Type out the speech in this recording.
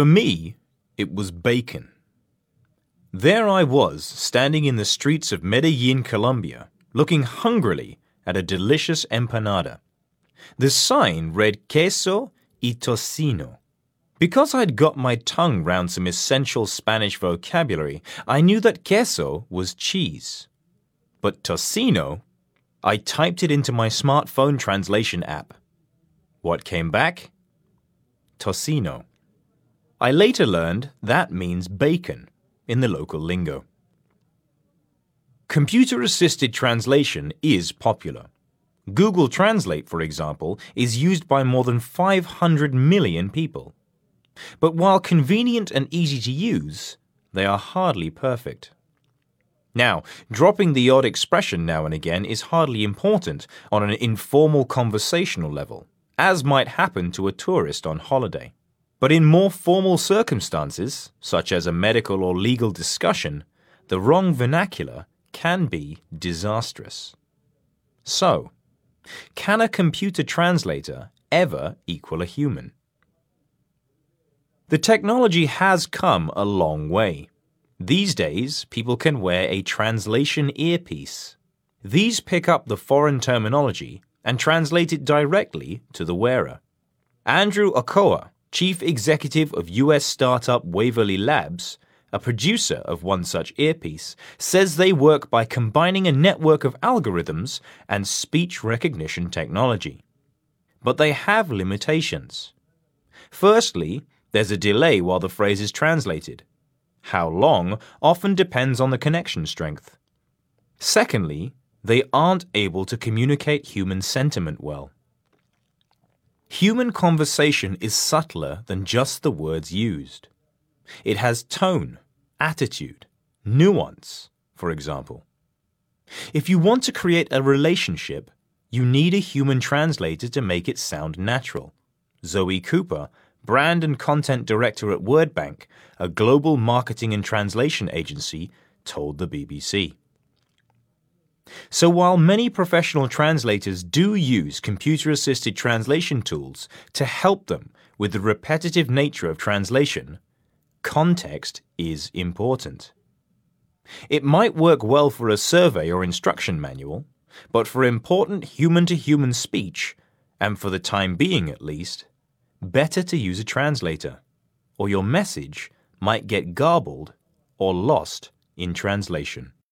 For me, it was bacon. There I was, standing in the streets of Medellin, Colombia, looking hungrily at a delicious empanada. The sign read queso y tocino. Because I'd got my tongue round some essential Spanish vocabulary, I knew that queso was cheese. But tocino, I typed it into my smartphone translation app. What came back? Tocino. I later learned that means bacon in the local lingo. Computer assisted translation is popular. Google Translate, for example, is used by more than 500 million people. But while convenient and easy to use, they are hardly perfect. Now, dropping the odd expression now and again is hardly important on an informal conversational level, as might happen to a tourist on holiday. But in more formal circumstances, such as a medical or legal discussion, the wrong vernacular can be disastrous. So, can a computer translator ever equal a human? The technology has come a long way. These days, people can wear a translation earpiece. These pick up the foreign terminology and translate it directly to the wearer. Andrew Ochoa, chief executive of US startup Waverly Labs, a producer of one such earpiece, says they work by combining a network of algorithms and speech recognition technology. But they have limitations. Firstly, there's a delay while the phrase is translated. How long often depends on the connection strength. Secondly, they aren't able to communicate human sentiment well. Human conversation is subtler than just the words used. It has tone, attitude, nuance, for example. If you want to create a relationship, you need a human translator to make it sound natural. Zoe Cooper, brand and content director at WordBank, a global marketing and translation agency, told the BBC. So while many professional translators do use computer assisted translation tools to help them with the repetitive nature of translation, context is important. It might work well for a survey or instruction manual, but for important human to human speech, and for the time being at least, better to use a translator, or your message might get garbled or lost in translation.